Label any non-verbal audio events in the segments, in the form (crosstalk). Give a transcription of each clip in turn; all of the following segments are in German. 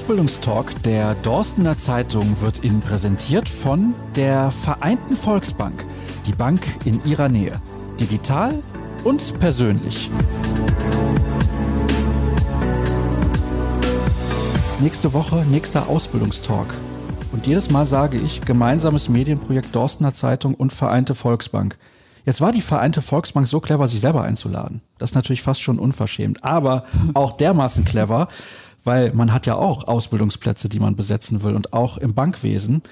Ausbildungstalk der Dorstener Zeitung wird Ihnen präsentiert von der Vereinten Volksbank, die Bank in Ihrer Nähe. Digital und persönlich. Nächste Woche nächster Ausbildungstalk. Und jedes Mal sage ich gemeinsames Medienprojekt Dorstener Zeitung und Vereinte Volksbank. Jetzt war die Vereinte Volksbank so clever, sich selber einzuladen. Das ist natürlich fast schon unverschämt, aber auch dermaßen clever, weil man hat ja auch Ausbildungsplätze, die man besetzen will und auch im Bankwesen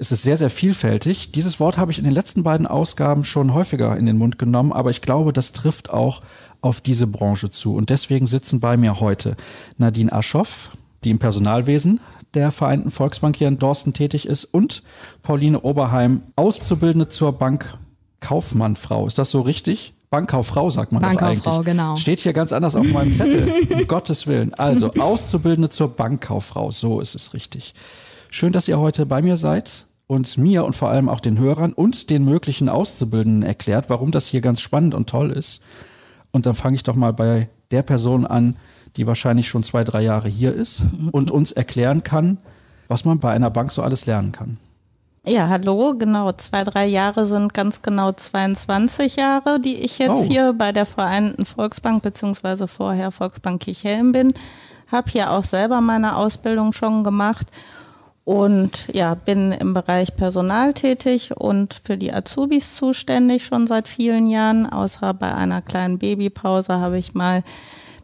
ist es sehr, sehr vielfältig. Dieses Wort habe ich in den letzten beiden Ausgaben schon häufiger in den Mund genommen, aber ich glaube, das trifft auch auf diese Branche zu. Und deswegen sitzen bei mir heute Nadine Aschoff, die im Personalwesen der Vereinten Volksbank hier in Dorsten tätig ist, und Pauline Oberheim, Auszubildende zur Bankkaufmannfrau. Ist das so richtig? Bankkauffrau sagt man Bankkauffrau, eigentlich. genau. Steht hier ganz anders auf meinem Zettel. (laughs) um Gottes Willen. Also, Auszubildende zur Bankkauffrau. So ist es richtig. Schön, dass ihr heute bei mir seid und mir und vor allem auch den Hörern und den möglichen Auszubildenden erklärt, warum das hier ganz spannend und toll ist. Und dann fange ich doch mal bei der Person an, die wahrscheinlich schon zwei, drei Jahre hier ist und uns erklären kann, was man bei einer Bank so alles lernen kann. Ja, hallo, genau. Zwei, drei Jahre sind ganz genau 22 Jahre, die ich jetzt oh. hier bei der Vereinten Volksbank beziehungsweise vorher Volksbank Kirchhelm bin. Hab hier auch selber meine Ausbildung schon gemacht und ja, bin im Bereich Personal tätig und für die Azubis zuständig schon seit vielen Jahren. Außer bei einer kleinen Babypause habe ich mal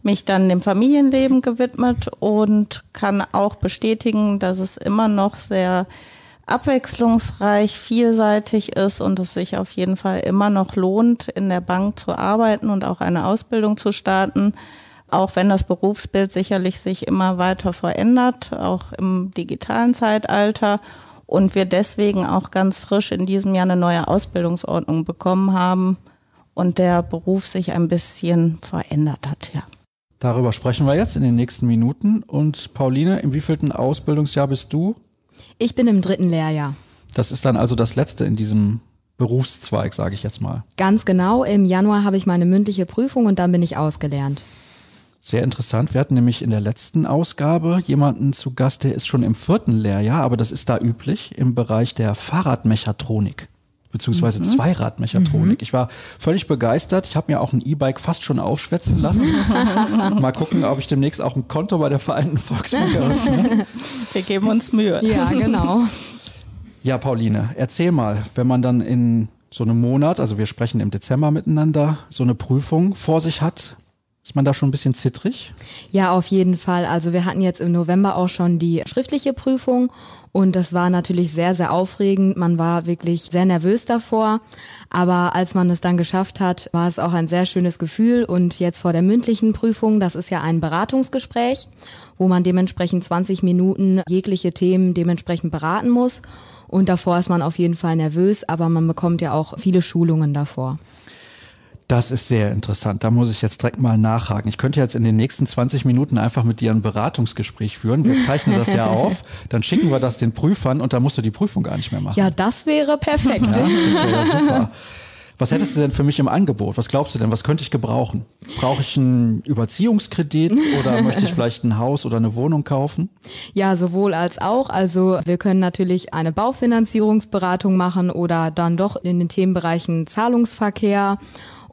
mich dann dem Familienleben gewidmet und kann auch bestätigen, dass es immer noch sehr abwechslungsreich, vielseitig ist und es sich auf jeden Fall immer noch lohnt, in der Bank zu arbeiten und auch eine Ausbildung zu starten. Auch wenn das Berufsbild sicherlich sich immer weiter verändert, auch im digitalen Zeitalter und wir deswegen auch ganz frisch in diesem Jahr eine neue Ausbildungsordnung bekommen haben und der Beruf sich ein bisschen verändert hat, ja. Darüber sprechen wir jetzt in den nächsten Minuten. Und Pauline, im wievielten Ausbildungsjahr bist du? Ich bin im dritten Lehrjahr. Das ist dann also das letzte in diesem Berufszweig, sage ich jetzt mal. Ganz genau. Im Januar habe ich meine mündliche Prüfung und dann bin ich ausgelernt. Sehr interessant. Wir hatten nämlich in der letzten Ausgabe jemanden zu Gast, der ist schon im vierten Lehrjahr, aber das ist da üblich im Bereich der Fahrradmechatronik beziehungsweise mhm. Zweiradmechatronik. Mhm. Ich war völlig begeistert. Ich habe mir auch ein E-Bike fast schon aufschwätzen lassen. (laughs) Mal gucken, ob ich demnächst auch ein Konto bei der Vereinten Volksbank eröffne. (laughs) Wir geben uns Mühe. Ja, genau. Ja, Pauline, erzähl mal, wenn man dann in so einem Monat, also wir sprechen im Dezember miteinander, so eine Prüfung vor sich hat, ist man da schon ein bisschen zittrig? Ja, auf jeden Fall. Also wir hatten jetzt im November auch schon die schriftliche Prüfung und das war natürlich sehr, sehr aufregend. Man war wirklich sehr nervös davor. Aber als man es dann geschafft hat, war es auch ein sehr schönes Gefühl. Und jetzt vor der mündlichen Prüfung, das ist ja ein Beratungsgespräch, wo man dementsprechend 20 Minuten jegliche Themen dementsprechend beraten muss. Und davor ist man auf jeden Fall nervös, aber man bekommt ja auch viele Schulungen davor. Das ist sehr interessant. Da muss ich jetzt direkt mal nachhaken. Ich könnte jetzt in den nächsten 20 Minuten einfach mit dir ein Beratungsgespräch führen. Wir zeichnen das ja (laughs) auf, dann schicken wir das den Prüfern und dann musst du die Prüfung gar nicht mehr machen. Ja, das wäre perfekt. Ja, das wäre super. Was hättest du denn für mich im Angebot? Was glaubst du denn? Was könnte ich gebrauchen? Brauche ich einen Überziehungskredit oder möchte ich vielleicht ein Haus oder eine Wohnung kaufen? Ja, sowohl als auch. Also wir können natürlich eine Baufinanzierungsberatung machen oder dann doch in den Themenbereichen Zahlungsverkehr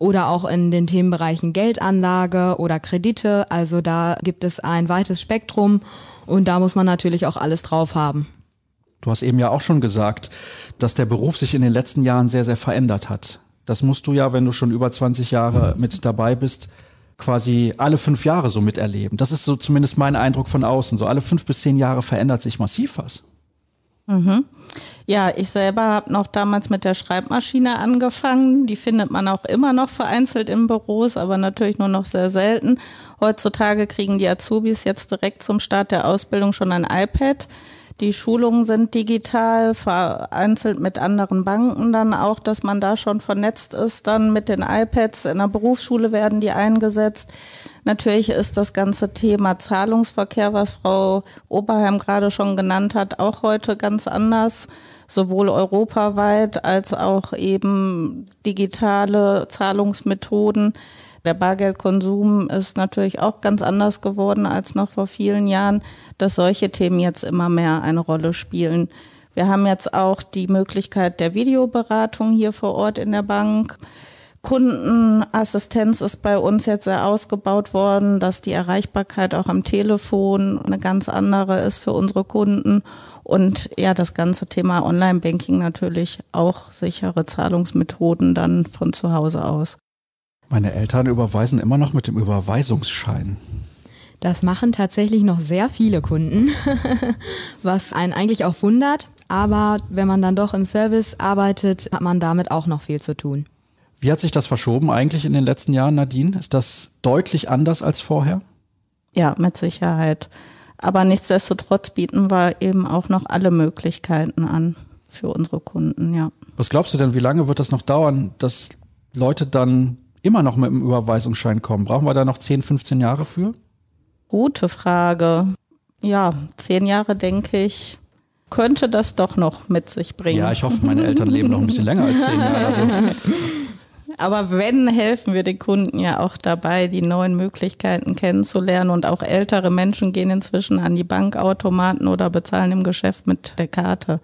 oder auch in den Themenbereichen Geldanlage oder Kredite. Also da gibt es ein weites Spektrum und da muss man natürlich auch alles drauf haben. Du hast eben ja auch schon gesagt, dass der Beruf sich in den letzten Jahren sehr, sehr verändert hat. Das musst du ja, wenn du schon über 20 Jahre mit dabei bist, quasi alle fünf Jahre so miterleben. Das ist so zumindest mein Eindruck von außen. So alle fünf bis zehn Jahre verändert sich massiv was. Mhm. Ja, ich selber habe noch damals mit der Schreibmaschine angefangen. Die findet man auch immer noch vereinzelt in Büros, aber natürlich nur noch sehr selten. Heutzutage kriegen die Azubis jetzt direkt zum Start der Ausbildung schon ein iPad. Die Schulungen sind digital, vereinzelt mit anderen Banken dann auch, dass man da schon vernetzt ist. Dann mit den iPads in der Berufsschule werden die eingesetzt. Natürlich ist das ganze Thema Zahlungsverkehr, was Frau Oberheim gerade schon genannt hat, auch heute ganz anders, sowohl europaweit als auch eben digitale Zahlungsmethoden. Der Bargeldkonsum ist natürlich auch ganz anders geworden als noch vor vielen Jahren, dass solche Themen jetzt immer mehr eine Rolle spielen. Wir haben jetzt auch die Möglichkeit der Videoberatung hier vor Ort in der Bank. Kundenassistenz ist bei uns jetzt sehr ausgebaut worden, dass die Erreichbarkeit auch am Telefon eine ganz andere ist für unsere Kunden. Und ja, das ganze Thema Online-Banking natürlich auch sichere Zahlungsmethoden dann von zu Hause aus. Meine Eltern überweisen immer noch mit dem Überweisungsschein. Das machen tatsächlich noch sehr viele Kunden, (laughs) was einen eigentlich auch wundert. Aber wenn man dann doch im Service arbeitet, hat man damit auch noch viel zu tun. Wie hat sich das verschoben eigentlich in den letzten Jahren, Nadine? Ist das deutlich anders als vorher? Ja, mit Sicherheit. Aber nichtsdestotrotz bieten wir eben auch noch alle Möglichkeiten an für unsere Kunden, ja. Was glaubst du denn, wie lange wird das noch dauern, dass Leute dann immer noch mit dem Überweisungsschein kommen? Brauchen wir da noch 10, 15 Jahre für? Gute Frage. Ja, zehn Jahre, denke ich, könnte das doch noch mit sich bringen. Ja, ich hoffe, meine Eltern leben noch ein bisschen länger als zehn Jahre. Also (laughs) Aber wenn, helfen wir den Kunden ja auch dabei, die neuen Möglichkeiten kennenzulernen. Und auch ältere Menschen gehen inzwischen an die Bankautomaten oder bezahlen im Geschäft mit der Karte.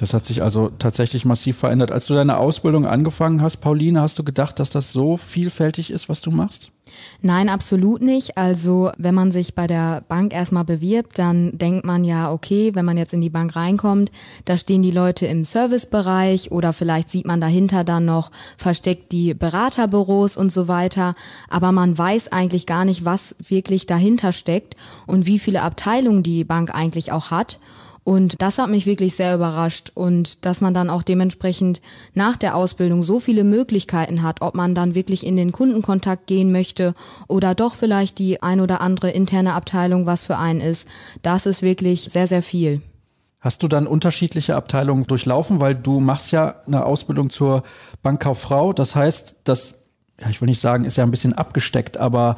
Das hat sich also tatsächlich massiv verändert. Als du deine Ausbildung angefangen hast, Pauline, hast du gedacht, dass das so vielfältig ist, was du machst? Nein, absolut nicht. Also wenn man sich bei der Bank erstmal bewirbt, dann denkt man ja, okay, wenn man jetzt in die Bank reinkommt, da stehen die Leute im Servicebereich oder vielleicht sieht man dahinter dann noch versteckt die Beraterbüros und so weiter. Aber man weiß eigentlich gar nicht, was wirklich dahinter steckt und wie viele Abteilungen die Bank eigentlich auch hat. Und das hat mich wirklich sehr überrascht und dass man dann auch dementsprechend nach der Ausbildung so viele Möglichkeiten hat, ob man dann wirklich in den Kundenkontakt gehen möchte oder doch vielleicht die ein oder andere interne Abteilung was für einen ist. Das ist wirklich sehr, sehr viel. Hast du dann unterschiedliche Abteilungen durchlaufen, weil du machst ja eine Ausbildung zur Bankkauffrau. Das heißt, das, ja, ich will nicht sagen, ist ja ein bisschen abgesteckt, aber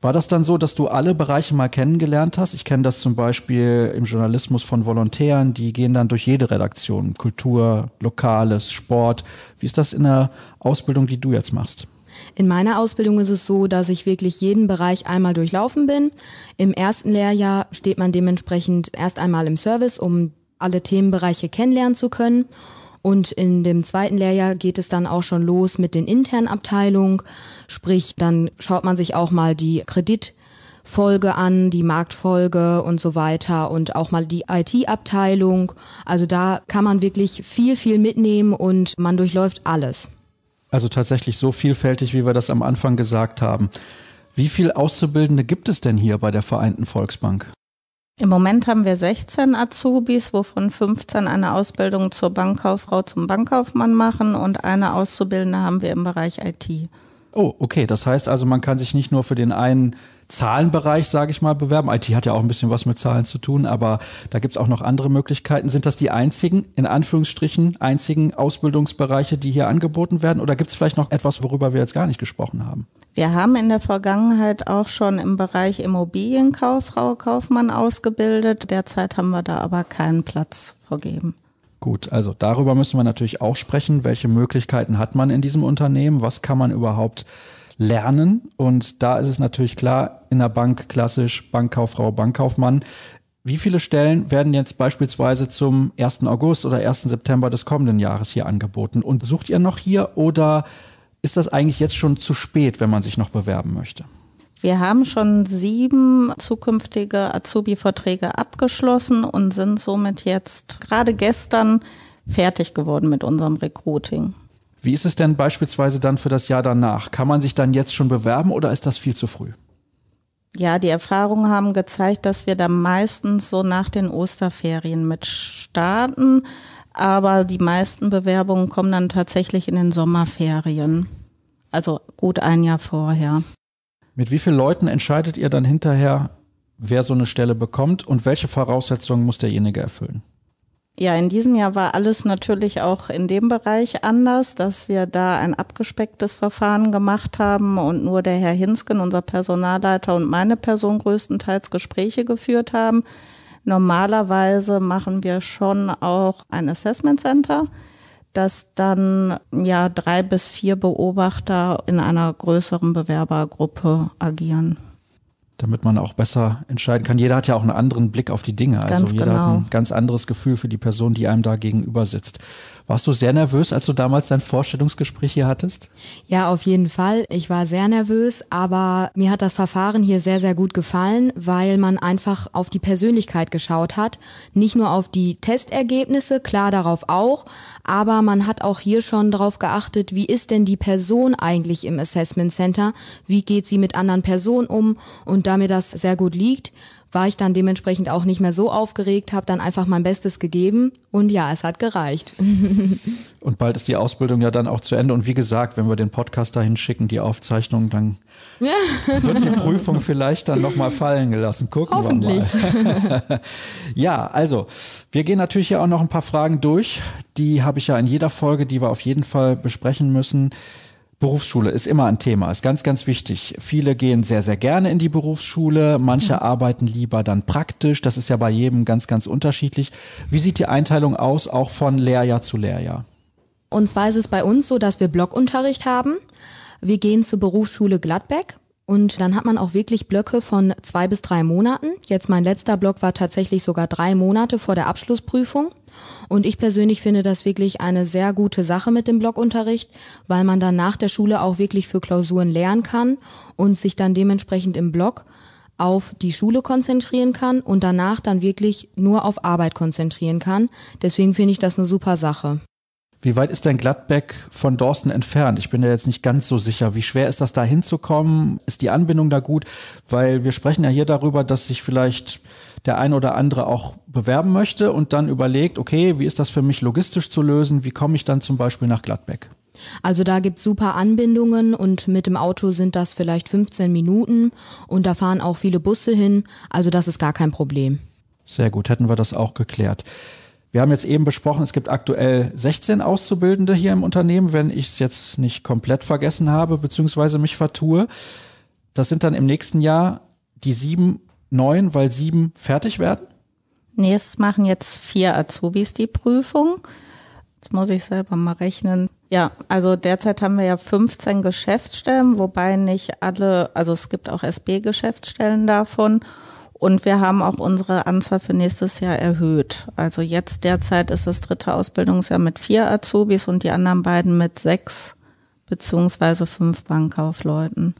war das dann so, dass du alle Bereiche mal kennengelernt hast? Ich kenne das zum Beispiel im Journalismus von Volontären, die gehen dann durch jede Redaktion, Kultur, Lokales, Sport. Wie ist das in der Ausbildung, die du jetzt machst? In meiner Ausbildung ist es so, dass ich wirklich jeden Bereich einmal durchlaufen bin. Im ersten Lehrjahr steht man dementsprechend erst einmal im Service, um alle Themenbereiche kennenlernen zu können. Und in dem zweiten Lehrjahr geht es dann auch schon los mit den internen Abteilungen. Sprich, dann schaut man sich auch mal die Kreditfolge an, die Marktfolge und so weiter und auch mal die IT-Abteilung. Also da kann man wirklich viel, viel mitnehmen und man durchläuft alles. Also tatsächlich so vielfältig, wie wir das am Anfang gesagt haben. Wie viel Auszubildende gibt es denn hier bei der Vereinten Volksbank? Im Moment haben wir 16 Azubis, wovon 15 eine Ausbildung zur Bankkauffrau zum Bankkaufmann machen und eine Auszubildende haben wir im Bereich IT. Oh, okay. Das heißt also, man kann sich nicht nur für den einen Zahlenbereich, sage ich mal, bewerben. IT hat ja auch ein bisschen was mit Zahlen zu tun, aber da gibt's auch noch andere Möglichkeiten. Sind das die einzigen, in Anführungsstrichen, einzigen Ausbildungsbereiche, die hier angeboten werden? Oder gibt's vielleicht noch etwas, worüber wir jetzt gar nicht gesprochen haben? Wir haben in der Vergangenheit auch schon im Bereich Immobilienkauffrau Kaufmann ausgebildet. Derzeit haben wir da aber keinen Platz vergeben. Gut, also darüber müssen wir natürlich auch sprechen. Welche Möglichkeiten hat man in diesem Unternehmen? Was kann man überhaupt lernen? Und da ist es natürlich klar, in der Bank klassisch Bankkauffrau, Bankkaufmann. Wie viele Stellen werden jetzt beispielsweise zum 1. August oder 1. September des kommenden Jahres hier angeboten? Und sucht ihr noch hier oder ist das eigentlich jetzt schon zu spät, wenn man sich noch bewerben möchte? Wir haben schon sieben zukünftige Azubi-Verträge abgeschlossen und sind somit jetzt gerade gestern fertig geworden mit unserem Recruiting. Wie ist es denn beispielsweise dann für das Jahr danach? Kann man sich dann jetzt schon bewerben oder ist das viel zu früh? Ja, die Erfahrungen haben gezeigt, dass wir da meistens so nach den Osterferien mit starten, aber die meisten Bewerbungen kommen dann tatsächlich in den Sommerferien. Also gut ein Jahr vorher. Mit wie vielen Leuten entscheidet ihr dann hinterher, wer so eine Stelle bekommt und welche Voraussetzungen muss derjenige erfüllen? Ja, in diesem Jahr war alles natürlich auch in dem Bereich anders, dass wir da ein abgespecktes Verfahren gemacht haben und nur der Herr Hinsken, unser Personalleiter und meine Person größtenteils Gespräche geführt haben. Normalerweise machen wir schon auch ein Assessment Center dass dann ja drei bis vier Beobachter in einer größeren Bewerbergruppe agieren damit man auch besser entscheiden kann. Jeder hat ja auch einen anderen Blick auf die Dinge. Also ganz jeder genau. hat ein ganz anderes Gefühl für die Person, die einem da gegenüber sitzt. Warst du sehr nervös, als du damals dein Vorstellungsgespräch hier hattest? Ja, auf jeden Fall. Ich war sehr nervös, aber mir hat das Verfahren hier sehr, sehr gut gefallen, weil man einfach auf die Persönlichkeit geschaut hat. Nicht nur auf die Testergebnisse, klar darauf auch, aber man hat auch hier schon darauf geachtet, wie ist denn die Person eigentlich im Assessment Center? Wie geht sie mit anderen Personen um? Und da mir das sehr gut liegt, war ich dann dementsprechend auch nicht mehr so aufgeregt, habe dann einfach mein Bestes gegeben und ja, es hat gereicht. (laughs) und bald ist die Ausbildung ja dann auch zu Ende und wie gesagt, wenn wir den Podcast dahin schicken, die Aufzeichnung, dann (laughs) wird die Prüfung vielleicht dann nochmal fallen gelassen. Gucken Hoffentlich. wir mal. (laughs) ja, also wir gehen natürlich ja auch noch ein paar Fragen durch. Die habe ich ja in jeder Folge, die wir auf jeden Fall besprechen müssen. Berufsschule ist immer ein Thema, ist ganz, ganz wichtig. Viele gehen sehr, sehr gerne in die Berufsschule, manche mhm. arbeiten lieber dann praktisch. Das ist ja bei jedem ganz, ganz unterschiedlich. Wie sieht die Einteilung aus, auch von Lehrjahr zu Lehrjahr? Und zwar ist es bei uns so, dass wir Blockunterricht haben. Wir gehen zur Berufsschule Gladbeck und dann hat man auch wirklich Blöcke von zwei bis drei Monaten. Jetzt mein letzter Block war tatsächlich sogar drei Monate vor der Abschlussprüfung. Und ich persönlich finde das wirklich eine sehr gute Sache mit dem Blockunterricht, weil man dann nach der Schule auch wirklich für Klausuren lernen kann und sich dann dementsprechend im Block auf die Schule konzentrieren kann und danach dann wirklich nur auf Arbeit konzentrieren kann. Deswegen finde ich das eine super Sache. Wie weit ist denn Gladbeck von Dorsten entfernt? Ich bin ja jetzt nicht ganz so sicher. Wie schwer ist das da hinzukommen? Ist die Anbindung da gut? Weil wir sprechen ja hier darüber, dass sich vielleicht der ein oder andere auch bewerben möchte und dann überlegt, okay, wie ist das für mich logistisch zu lösen? Wie komme ich dann zum Beispiel nach Gladbeck? Also da gibt's super Anbindungen und mit dem Auto sind das vielleicht 15 Minuten und da fahren auch viele Busse hin. Also das ist gar kein Problem. Sehr gut, hätten wir das auch geklärt. Wir haben jetzt eben besprochen, es gibt aktuell 16 Auszubildende hier im Unternehmen, wenn ich es jetzt nicht komplett vergessen habe, beziehungsweise mich vertue. Das sind dann im nächsten Jahr die sieben neun, weil sieben fertig werden? Nee, es machen jetzt vier Azubis die Prüfung. Jetzt muss ich selber mal rechnen. Ja, also derzeit haben wir ja 15 Geschäftsstellen, wobei nicht alle, also es gibt auch SB-Geschäftsstellen davon. Und wir haben auch unsere Anzahl für nächstes Jahr erhöht. Also jetzt derzeit ist das dritte Ausbildungsjahr mit vier Azubis und die anderen beiden mit sechs beziehungsweise fünf Bankkaufleuten.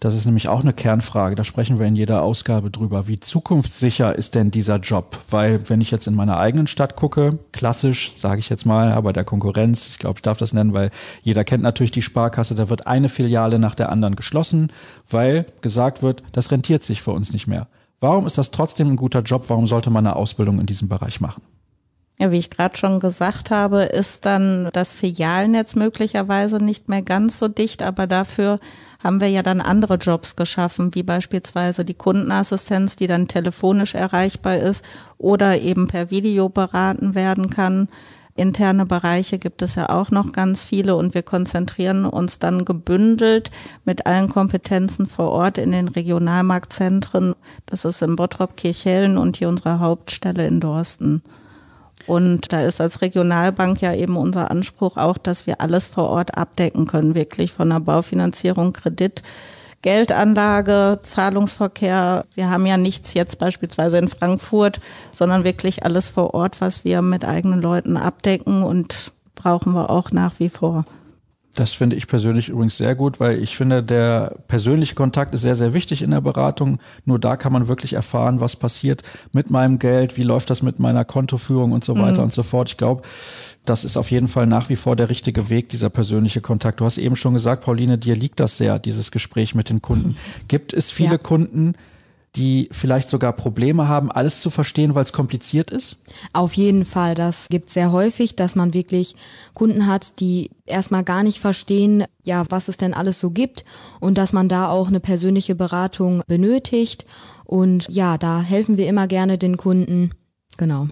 Das ist nämlich auch eine Kernfrage. Da sprechen wir in jeder Ausgabe drüber. Wie zukunftssicher ist denn dieser Job? Weil wenn ich jetzt in meiner eigenen Stadt gucke, klassisch, sage ich jetzt mal, aber der Konkurrenz, ich glaube, ich darf das nennen, weil jeder kennt natürlich die Sparkasse, da wird eine Filiale nach der anderen geschlossen, weil gesagt wird, das rentiert sich für uns nicht mehr. Warum ist das trotzdem ein guter Job? Warum sollte man eine Ausbildung in diesem Bereich machen? Ja, wie ich gerade schon gesagt habe, ist dann das Filialnetz möglicherweise nicht mehr ganz so dicht, aber dafür haben wir ja dann andere Jobs geschaffen, wie beispielsweise die Kundenassistenz, die dann telefonisch erreichbar ist oder eben per Video beraten werden kann. Interne Bereiche gibt es ja auch noch ganz viele und wir konzentrieren uns dann gebündelt mit allen Kompetenzen vor Ort in den Regionalmarktzentren. Das ist in Bottrop, Kirchhellen und hier unsere Hauptstelle in Dorsten. Und da ist als Regionalbank ja eben unser Anspruch auch, dass wir alles vor Ort abdecken können, wirklich von der Baufinanzierung, Kredit, Geldanlage, Zahlungsverkehr. Wir haben ja nichts jetzt beispielsweise in Frankfurt, sondern wirklich alles vor Ort, was wir mit eigenen Leuten abdecken und brauchen wir auch nach wie vor. Das finde ich persönlich übrigens sehr gut, weil ich finde, der persönliche Kontakt ist sehr, sehr wichtig in der Beratung. Nur da kann man wirklich erfahren, was passiert mit meinem Geld, wie läuft das mit meiner Kontoführung und so weiter mhm. und so fort. Ich glaube, das ist auf jeden Fall nach wie vor der richtige Weg, dieser persönliche Kontakt. Du hast eben schon gesagt, Pauline, dir liegt das sehr, dieses Gespräch mit den Kunden. Gibt es viele ja. Kunden, die vielleicht sogar Probleme haben, alles zu verstehen, weil es kompliziert ist? Auf jeden Fall. Das gibt sehr häufig, dass man wirklich Kunden hat, die erstmal gar nicht verstehen, ja, was es denn alles so gibt und dass man da auch eine persönliche Beratung benötigt. Und ja, da helfen wir immer gerne den Kunden. Genau.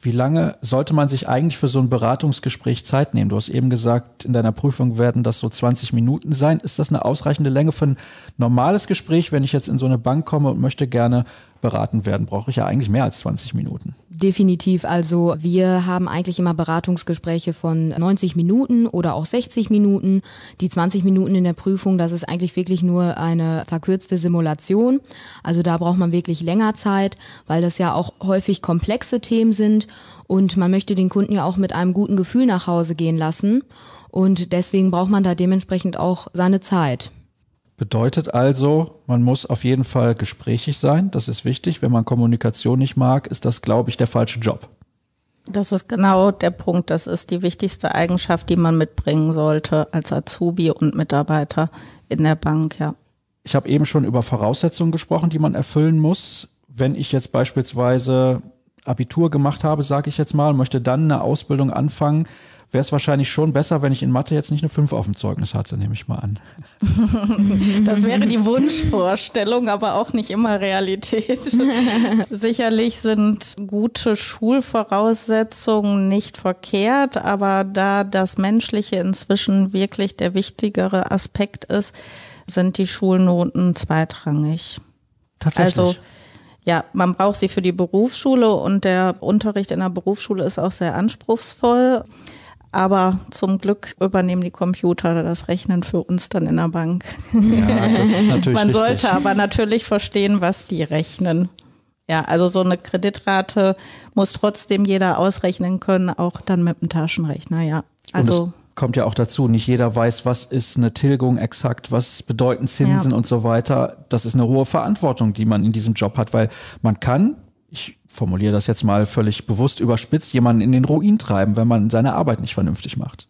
Wie lange sollte man sich eigentlich für so ein Beratungsgespräch Zeit nehmen? Du hast eben gesagt, in deiner Prüfung werden das so 20 Minuten sein. Ist das eine ausreichende Länge für ein normales Gespräch, wenn ich jetzt in so eine Bank komme und möchte gerne beraten werden, brauche ich ja eigentlich mehr als 20 Minuten. Definitiv. Also wir haben eigentlich immer Beratungsgespräche von 90 Minuten oder auch 60 Minuten. Die 20 Minuten in der Prüfung, das ist eigentlich wirklich nur eine verkürzte Simulation. Also da braucht man wirklich länger Zeit, weil das ja auch häufig komplexe Themen sind und man möchte den Kunden ja auch mit einem guten Gefühl nach Hause gehen lassen. Und deswegen braucht man da dementsprechend auch seine Zeit. Bedeutet also, man muss auf jeden Fall gesprächig sein. Das ist wichtig. Wenn man Kommunikation nicht mag, ist das, glaube ich, der falsche Job. Das ist genau der Punkt. Das ist die wichtigste Eigenschaft, die man mitbringen sollte als Azubi und Mitarbeiter in der Bank, ja. Ich habe eben schon über Voraussetzungen gesprochen, die man erfüllen muss. Wenn ich jetzt beispielsweise Abitur gemacht habe, sage ich jetzt mal, möchte dann eine Ausbildung anfangen, wäre es wahrscheinlich schon besser, wenn ich in Mathe jetzt nicht eine 5 auf dem Zeugnis hatte, nehme ich mal an. (laughs) Das wäre die Wunschvorstellung, aber auch nicht immer Realität. (laughs) Sicherlich sind gute Schulvoraussetzungen nicht verkehrt, aber da das Menschliche inzwischen wirklich der wichtigere Aspekt ist, sind die Schulnoten zweitrangig. Tatsächlich. Also ja, man braucht sie für die Berufsschule und der Unterricht in der Berufsschule ist auch sehr anspruchsvoll. Aber zum Glück übernehmen die Computer das Rechnen für uns dann in der Bank. Ja, das ist natürlich Man sollte richtig. aber natürlich verstehen, was die rechnen. Ja, also so eine Kreditrate muss trotzdem jeder ausrechnen können, auch dann mit dem Taschenrechner, ja. Also kommt ja auch dazu, nicht jeder weiß, was ist eine Tilgung exakt, was bedeuten Zinsen Ja. und so weiter. Das ist eine hohe Verantwortung, die man in diesem Job hat, weil man kann, ich formuliere das jetzt mal völlig bewusst überspitzt, jemanden in den Ruin treiben, wenn man seine Arbeit nicht vernünftig macht.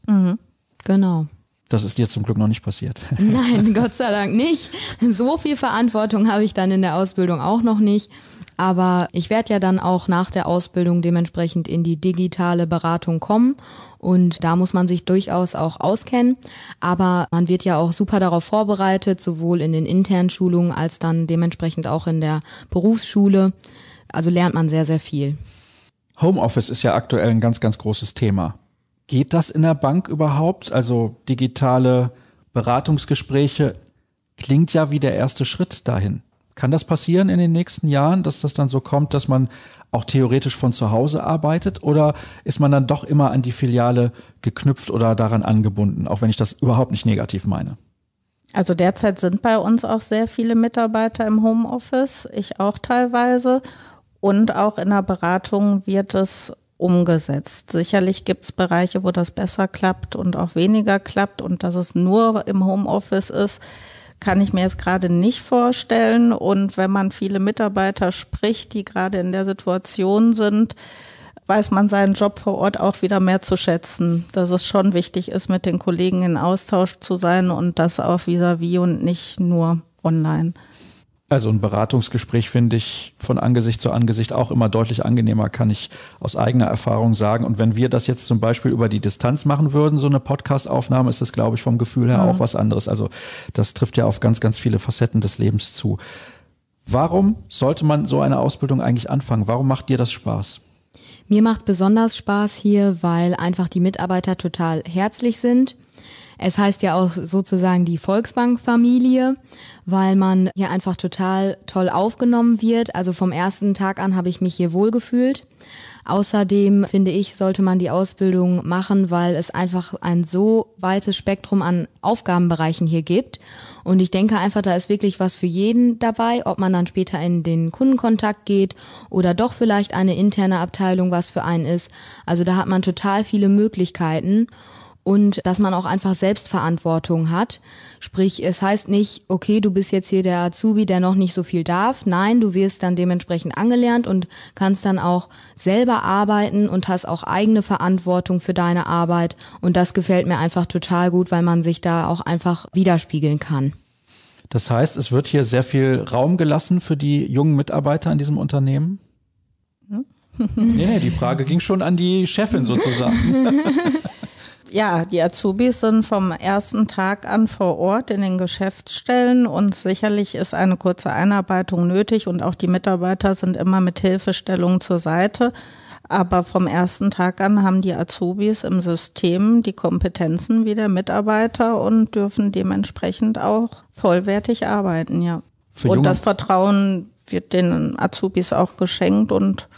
Genau. Das ist dir zum Glück noch nicht passiert. (laughs) Nein, Gott sei Dank nicht. So viel Verantwortung habe ich dann in der Ausbildung auch noch nicht. Aber ich werde ja dann auch nach der Ausbildung dementsprechend in die digitale Beratung kommen. Und da muss man sich durchaus auch auskennen. Aber man wird ja auch super darauf vorbereitet, sowohl in den internen Schulungen als dann dementsprechend auch in der Berufsschule. Also lernt man sehr, sehr viel. Homeoffice ist ja aktuell ein ganz, ganz großes Thema. Geht das in der Bank überhaupt? Also digitale Beratungsgespräche klingt ja wie der erste Schritt dahin. Kann das passieren in den nächsten Jahren, dass das dann so kommt, dass man auch theoretisch von zu Hause arbeitet? Oder ist man dann doch immer an die Filiale geknüpft oder daran angebunden, auch wenn ich das überhaupt nicht negativ meine? Also derzeit sind bei uns auch sehr viele Mitarbeiter im Homeoffice, ich auch teilweise. Und auch in der Beratung wird es umgesetzt. Sicherlich gibt es Bereiche, wo das besser klappt und auch weniger klappt und dass es nur im Homeoffice ist, kann ich mir jetzt gerade nicht vorstellen. Und wenn man viele Mitarbeiter spricht, die gerade in der Situation sind, weiß man seinen Job vor Ort auch wieder mehr zu schätzen, dass es schon wichtig ist, mit den Kollegen in Austausch zu sein und das auch vis-à-vis und nicht nur online. Also ein Beratungsgespräch finde ich von Angesicht zu Angesicht auch immer deutlich angenehmer, kann ich aus eigener Erfahrung sagen. Und wenn wir das jetzt zum Beispiel über die Distanz machen würden, so eine Podcast-Aufnahme, ist das, glaube ich, vom Gefühl her auch was anderes. Also das trifft ja auf ganz, ganz viele Facetten des Lebens zu. Warum sollte man so eine Ausbildung eigentlich anfangen? Warum macht dir das Spaß? Mir macht besonders Spaß hier, weil einfach die Mitarbeiter total herzlich sind. Es heißt ja auch sozusagen die Volksbank-Familie, weil man hier einfach total toll aufgenommen wird. Also vom ersten Tag an habe ich mich hier wohlgefühlt. Außerdem finde ich, sollte man die Ausbildung machen, weil es einfach ein so weites Spektrum an Aufgabenbereichen hier gibt. Und ich denke einfach, da ist wirklich was für jeden dabei, ob man dann später in den Kundenkontakt geht oder doch vielleicht eine interne Abteilung was für einen ist. Also da hat man total viele Möglichkeiten und dass man auch einfach Selbstverantwortung hat. Sprich, es heißt nicht, okay, du bist jetzt hier der Azubi, der noch nicht so viel darf. Nein, du wirst dann dementsprechend angelernt und kannst dann auch selber arbeiten und hast auch eigene Verantwortung für deine Arbeit. Und das gefällt mir einfach total gut, weil man sich da auch einfach widerspiegeln kann. Das heißt, es wird hier sehr viel Raum gelassen für die jungen Mitarbeiter in diesem Unternehmen? Nee, nee, die Frage ging schon an die Chefin sozusagen. (laughs) Ja, die Azubis sind vom ersten Tag an vor Ort in den Geschäftsstellen und sicherlich ist eine kurze Einarbeitung nötig und auch die Mitarbeiter sind immer mit Hilfestellung zur Seite. Aber vom ersten Tag an haben die Azubis im System die Kompetenzen wie der Mitarbeiter und dürfen dementsprechend auch vollwertig arbeiten, ja. Für und das Vertrauen wird den Azubis auch geschenkt und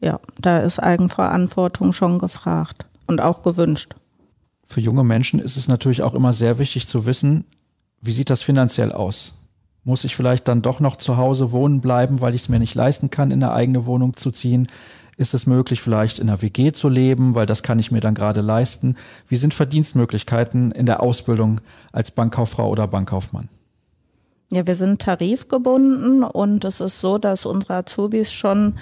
ja, da ist Eigenverantwortung schon gefragt und auch gewünscht. Für junge Menschen ist es natürlich auch immer sehr wichtig zu wissen, wie sieht das finanziell aus? Muss ich vielleicht dann doch noch zu Hause wohnen bleiben, weil ich es mir nicht leisten kann, in eine eigene Wohnung zu ziehen? Ist es möglich, vielleicht in einer WG zu leben, weil das kann ich mir dann gerade leisten? Wie sind Verdienstmöglichkeiten in der Ausbildung als Bankkauffrau oder Bankkaufmann? Ja, wir sind tarifgebunden und es ist so, dass unsere Azubis schon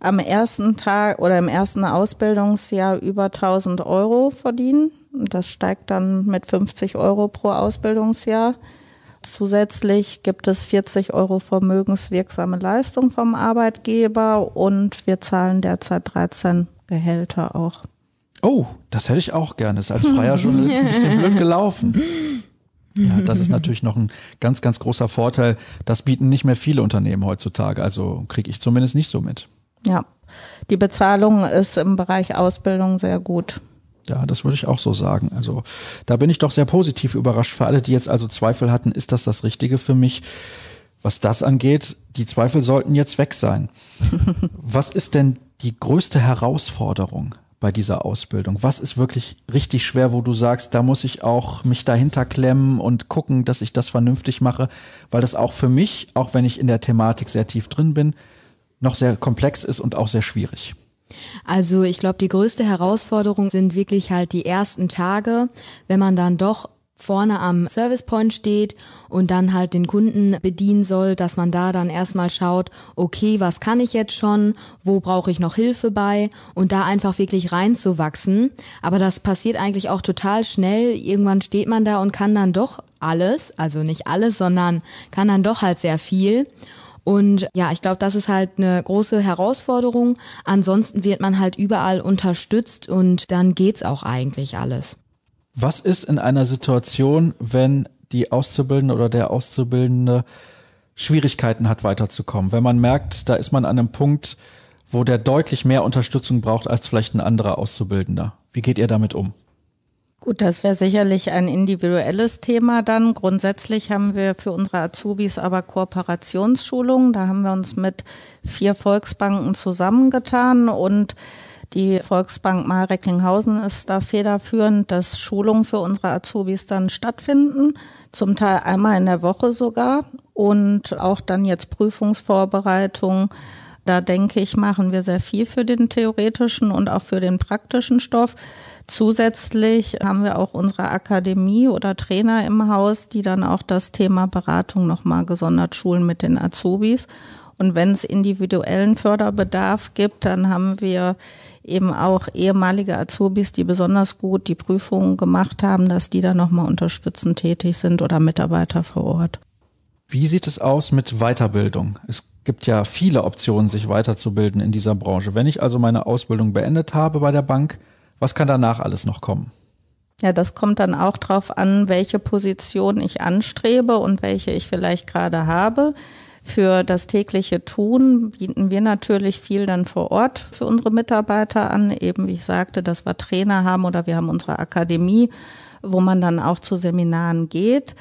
am ersten Tag oder im ersten Ausbildungsjahr über 1000 Euro verdienen. Das steigt dann mit 50 Euro pro Ausbildungsjahr. Zusätzlich gibt es 40 Euro vermögenswirksame Leistung vom Arbeitgeber und wir zahlen derzeit 13 Gehälter auch. Oh, das hätte ich auch gerne. Das ist als freier (laughs) Journalist ein bisschen blöd gelaufen. Ja, das ist natürlich noch ein ganz, ganz großer Vorteil. Das bieten nicht mehr viele Unternehmen heutzutage. Also kriege ich zumindest nicht so mit. Ja, die Bezahlung ist im Bereich Ausbildung sehr gut. Ja, das würde ich auch so sagen. Also da bin ich doch sehr positiv überrascht. Für alle, die jetzt also Zweifel hatten, ist das das Richtige für mich? Was das angeht, die Zweifel sollten jetzt weg sein. (laughs) Was ist denn die größte Herausforderung bei dieser Ausbildung? Was ist wirklich richtig schwer, wo du sagst, da muss ich auch mich dahinter klemmen und gucken, dass ich das vernünftig mache, weil das auch für mich, auch wenn ich in der Thematik sehr tief drin bin, noch sehr komplex ist und auch sehr schwierig. Also ich glaube, die größte Herausforderung sind wirklich halt die ersten Tage, wenn man dann doch vorne am Service Point steht und dann halt den Kunden bedienen soll, dass man da dann erstmal schaut, okay, was kann ich jetzt schon, wo brauche ich noch Hilfe bei und da einfach wirklich reinzuwachsen. Aber das passiert eigentlich auch total schnell. Irgendwann steht man da und kann dann doch alles, also nicht alles, sondern kann dann doch halt sehr viel. Und ja, ich glaube, das ist halt eine große Herausforderung. Ansonsten wird man halt überall unterstützt und dann geht's auch eigentlich alles. Was ist in einer Situation, wenn die Auszubildende oder der Auszubildende Schwierigkeiten hat, weiterzukommen? Wenn man merkt, da ist man an einem Punkt, wo der deutlich mehr Unterstützung braucht als vielleicht ein anderer Auszubildender. Wie geht ihr damit um? Gut, das wäre sicherlich ein individuelles Thema dann. Grundsätzlich haben wir für unsere Azubis aber Kooperationsschulungen. Da haben wir uns mit vier Volksbanken zusammengetan und die Volksbank Marek-Linghausen ist da federführend, dass Schulungen für unsere Azubis dann stattfinden, zum Teil einmal in der Woche sogar und auch dann jetzt Prüfungsvorbereitungen. Da denke ich, machen wir sehr viel für den theoretischen und auch für den praktischen Stoff. Zusätzlich haben wir auch unsere Akademie oder Trainer im Haus, die dann auch das Thema Beratung nochmal gesondert schulen mit den Azubis. Und wenn es individuellen Förderbedarf gibt, dann haben wir eben auch ehemalige Azubis, die besonders gut die Prüfungen gemacht haben, dass die da nochmal unterstützend tätig sind oder Mitarbeiter vor Ort. Wie sieht es aus mit Weiterbildung? Es gibt ja viele Optionen, sich weiterzubilden in dieser Branche. Wenn ich also meine Ausbildung beendet habe bei der Bank, was kann danach alles noch kommen? Ja, das kommt dann auch drauf an, welche Position ich anstrebe und welche ich vielleicht gerade habe. Für das tägliche Tun bieten wir natürlich viel dann vor Ort für unsere Mitarbeiter an. Eben wie ich sagte, dass wir Trainer haben oder wir haben unsere Akademie, wo man dann auch zu Seminaren geht.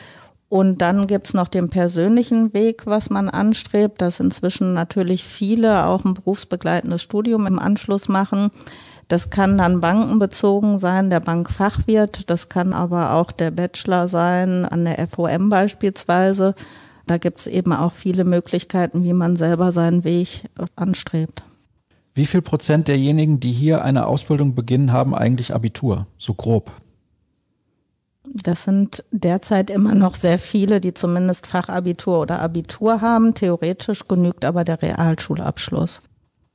Und dann gibt's noch den persönlichen Weg, was man anstrebt, dass inzwischen natürlich viele auch ein berufsbegleitendes Studium im Anschluss machen. Das kann dann bankenbezogen sein, der Bankfachwirt, das kann aber auch der Bachelor sein, an der FOM beispielsweise. Da gibt's eben auch viele Möglichkeiten, wie man selber seinen Weg anstrebt. Wie viel Prozent derjenigen, die hier eine Ausbildung beginnen, haben eigentlich Abitur? So grob. Das sind derzeit immer noch sehr viele, die zumindest Fachabitur oder Abitur haben. Theoretisch genügt aber der Realschulabschluss.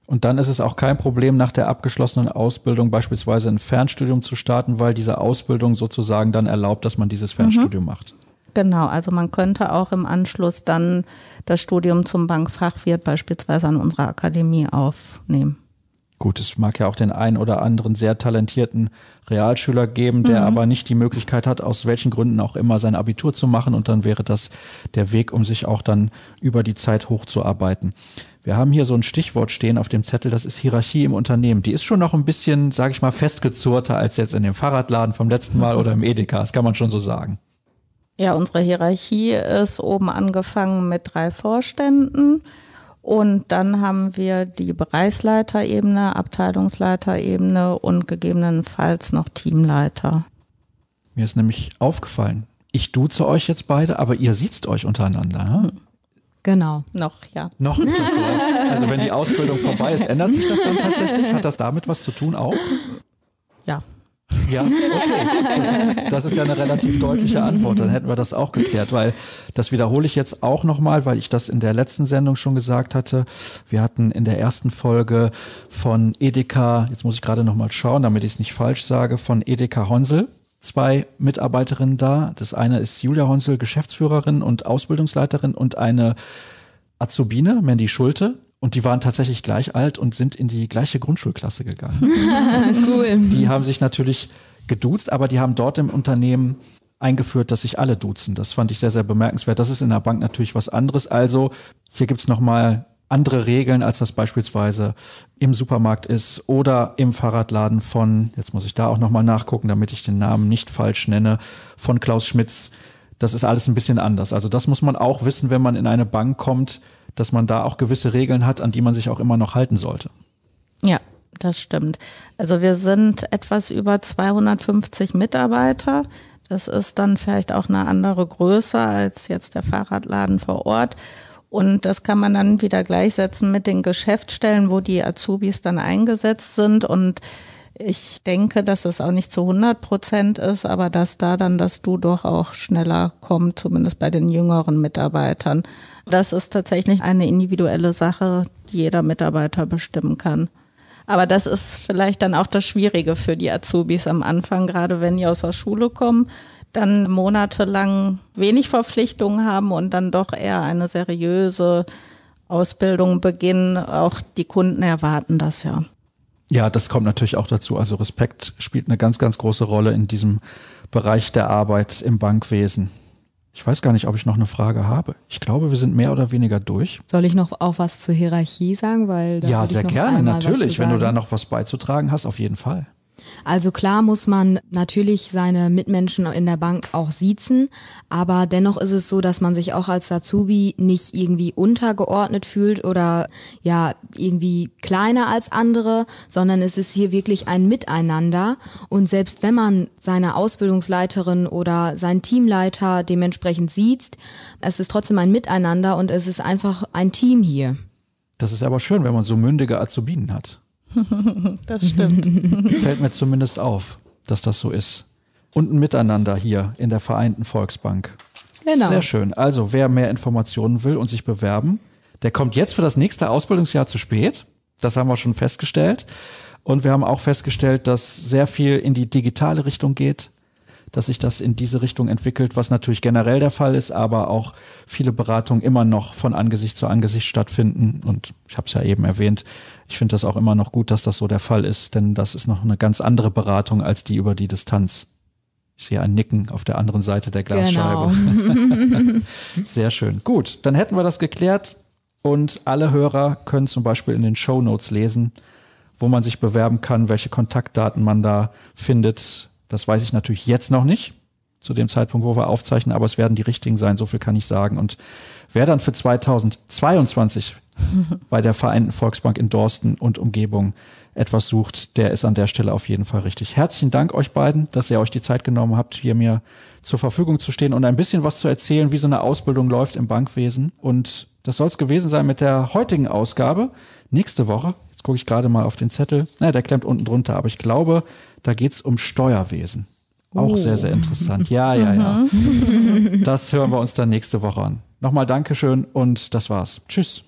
Und dann ist es auch kein Problem, nach der abgeschlossenen Ausbildung beispielsweise ein Fernstudium zu starten, weil diese Ausbildung sozusagen dann erlaubt, dass man dieses Fernstudium mhm. macht. Genau, also man könnte auch im Anschluss dann das Studium zum Bankfachwirt beispielsweise an unserer Akademie aufnehmen. Gut, es mag ja auch den einen oder anderen sehr talentierten Realschüler geben, der mhm. aber nicht die Möglichkeit hat, aus welchen Gründen auch immer sein Abitur zu machen und dann wäre das der Weg, um sich auch dann über die Zeit hochzuarbeiten. Wir haben hier so ein Stichwort stehen auf dem Zettel, das ist Hierarchie im Unternehmen. Die ist schon noch ein bisschen, sage ich mal, festgezurrter als jetzt in dem Fahrradladen vom letzten Mal oder im Edeka. Das kann man schon so sagen. Ja, unsere Hierarchie ist oben angefangen mit drei Vorständen Und dann haben wir die Bereichsleiterebene, Abteilungsleiterebene und gegebenenfalls noch Teamleiter. Mir ist nämlich aufgefallen, ich duze euch jetzt beide, aber ihr sieht euch untereinander. Hm? Genau. Noch, ja. Noch ist das so. Also wenn die Ausbildung vorbei ist, ändert sich das dann tatsächlich? Hat das damit was zu tun auch? Ja. Ja, okay. Das ist, das ist ja eine relativ deutliche Antwort. Dann hätten wir das auch geklärt, weil das wiederhole ich jetzt auch nochmal, weil ich das in der letzten Sendung schon gesagt hatte. Wir hatten in der ersten Folge von Edeka, jetzt muss ich gerade nochmal schauen, damit ich es nicht falsch sage, von Edeka Honsel zwei Mitarbeiterinnen da. Das eine ist Julia Honsel, Geschäftsführerin und Ausbildungsleiterin und eine Azubine, Mandy Schulte. Und die waren tatsächlich gleich alt und sind in die gleiche Grundschulklasse gegangen. (laughs) cool. Die haben sich natürlich geduzt, aber die haben dort im Unternehmen eingeführt, dass sich alle duzen. Das fand ich sehr, sehr bemerkenswert. Das ist in der Bank natürlich was anderes. Also hier gibt's nochmal andere Regeln, als das beispielsweise im Supermarkt ist oder im Fahrradladen von, jetzt muss ich da auch nochmal nachgucken, damit ich den Namen nicht falsch nenne, von Klaus Schmitz. Das ist alles ein bisschen anders. Also das muss man auch wissen, wenn man in eine Bank kommt, dass man da auch gewisse Regeln hat, an die man sich auch immer noch halten sollte. Ja, das stimmt. Also wir sind etwas über 250 Mitarbeiter. Das ist dann vielleicht auch eine andere Größe als jetzt der Fahrradladen vor Ort. Und das kann man dann wieder gleichsetzen mit den Geschäftsstellen, wo die Azubis dann eingesetzt sind. Und ich denke, dass es auch nicht zu 100 Prozent ist, aber dass da dann das Du doch auch schneller kommt, zumindest bei den jüngeren Mitarbeitern. Das ist tatsächlich eine individuelle Sache, die jeder Mitarbeiter bestimmen kann. Aber das ist vielleicht dann auch das Schwierige für die Azubis am Anfang, gerade wenn die aus der Schule kommen dann monatelang wenig Verpflichtungen haben und dann doch eher eine seriöse Ausbildung beginnen. Auch die Kunden erwarten das ja. Ja, das kommt natürlich auch dazu. Also Respekt spielt eine ganz, ganz große Rolle in diesem Bereich der Arbeit im Bankwesen. Ich weiß gar nicht, ob ich noch eine Frage habe. Ich glaube, wir sind mehr oder weniger durch. Soll ich noch auch was zur Hierarchie sagen? Weil ja, sehr gerne, natürlich. Wenn du da noch was beizutragen hast, auf jeden Fall. Also klar muss man natürlich seine Mitmenschen in der Bank auch siezen, aber dennoch ist es so, dass man sich auch als Azubi nicht irgendwie untergeordnet fühlt oder ja irgendwie kleiner als andere, sondern es ist hier wirklich ein Miteinander und selbst wenn man seine Ausbildungsleiterin oder seinen Teamleiter dementsprechend sieht, es ist trotzdem ein Miteinander und es ist einfach ein Team hier. Das ist aber schön, wenn man so mündige Azubinen hat. (laughs) das stimmt. Fällt mir zumindest auf, dass das so ist. Und ein Miteinander hier in der Vereinten Volksbank. Genau. Sehr schön. Also, wer mehr Informationen will und sich bewerben, der kommt jetzt für das nächste Ausbildungsjahr zu spät. Das haben wir schon festgestellt. Und wir haben auch festgestellt, dass sehr viel in die digitale Richtung geht dass sich das in diese Richtung entwickelt, was natürlich generell der Fall ist, aber auch viele Beratungen immer noch von Angesicht zu Angesicht stattfinden. Und ich habe es ja eben erwähnt, ich finde das auch immer noch gut, dass das so der Fall ist, denn das ist noch eine ganz andere Beratung als die über die Distanz. Ich sehe ein Nicken auf der anderen Seite der Glasscheibe. Genau. (laughs) Sehr schön. Gut, dann hätten wir das geklärt und alle Hörer können zum Beispiel in den Show Notes lesen, wo man sich bewerben kann, welche Kontaktdaten man da findet, das weiß ich natürlich jetzt noch nicht, zu dem Zeitpunkt, wo wir aufzeichnen, aber es werden die richtigen sein, so viel kann ich sagen. Und wer dann für 2022 (laughs) bei der Vereinten Volksbank in Dorsten und Umgebung etwas sucht, der ist an der Stelle auf jeden Fall richtig. Herzlichen Dank euch beiden, dass ihr euch die Zeit genommen habt, hier mir zur Verfügung zu stehen und ein bisschen was zu erzählen, wie so eine Ausbildung läuft im Bankwesen. Und das soll es gewesen sein mit der heutigen Ausgabe. Nächste Woche, jetzt gucke ich gerade mal auf den Zettel, naja, der klemmt unten drunter, aber ich glaube, da geht's um Steuerwesen. Auch oh. sehr, sehr interessant. Ja, ja, ja. Das hören wir uns dann nächste Woche an. Nochmal Dankeschön und das war's. Tschüss.